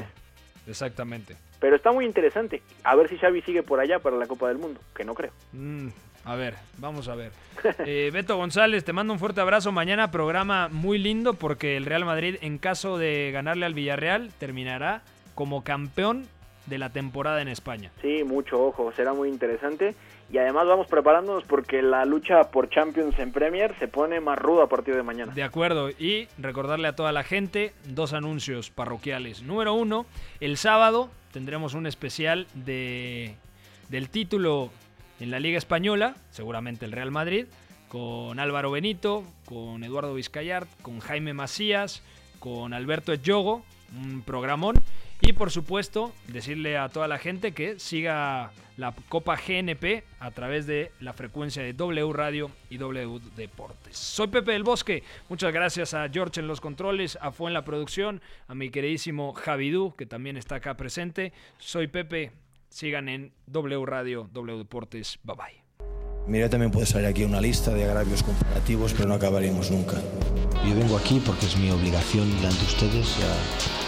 Exactamente. Pero está muy interesante. A ver si Xavi sigue por allá para la Copa del Mundo, que no creo. Mm, a ver, vamos a ver. Eh, Beto González, te mando un fuerte abrazo. Mañana programa muy lindo porque el Real Madrid, en caso de ganarle al Villarreal, terminará como campeón de la temporada en España. Sí, mucho ojo, será muy interesante. Y además vamos preparándonos porque la lucha por Champions en Premier se pone más ruda a partir de mañana. De acuerdo, y recordarle a toda la gente dos anuncios parroquiales. Número uno, el sábado tendremos un especial de, del título en la Liga Española, seguramente el Real Madrid, con Álvaro Benito, con Eduardo Vizcayart, con Jaime Macías, con Alberto Echogo, un programón. Y por supuesto, decirle a toda la gente que siga la Copa GNP a través de la frecuencia de W Radio y W Deportes. Soy Pepe del Bosque. Muchas gracias a George en los controles, a Fue en la producción, a mi queridísimo Javidú, que también está acá presente. Soy Pepe. Sigan en W Radio, W Deportes. Bye bye. Mira, también puede salir aquí una lista de agravios comparativos, pero no acabaremos nunca. Yo vengo aquí porque es mi obligación delante de ustedes. Ya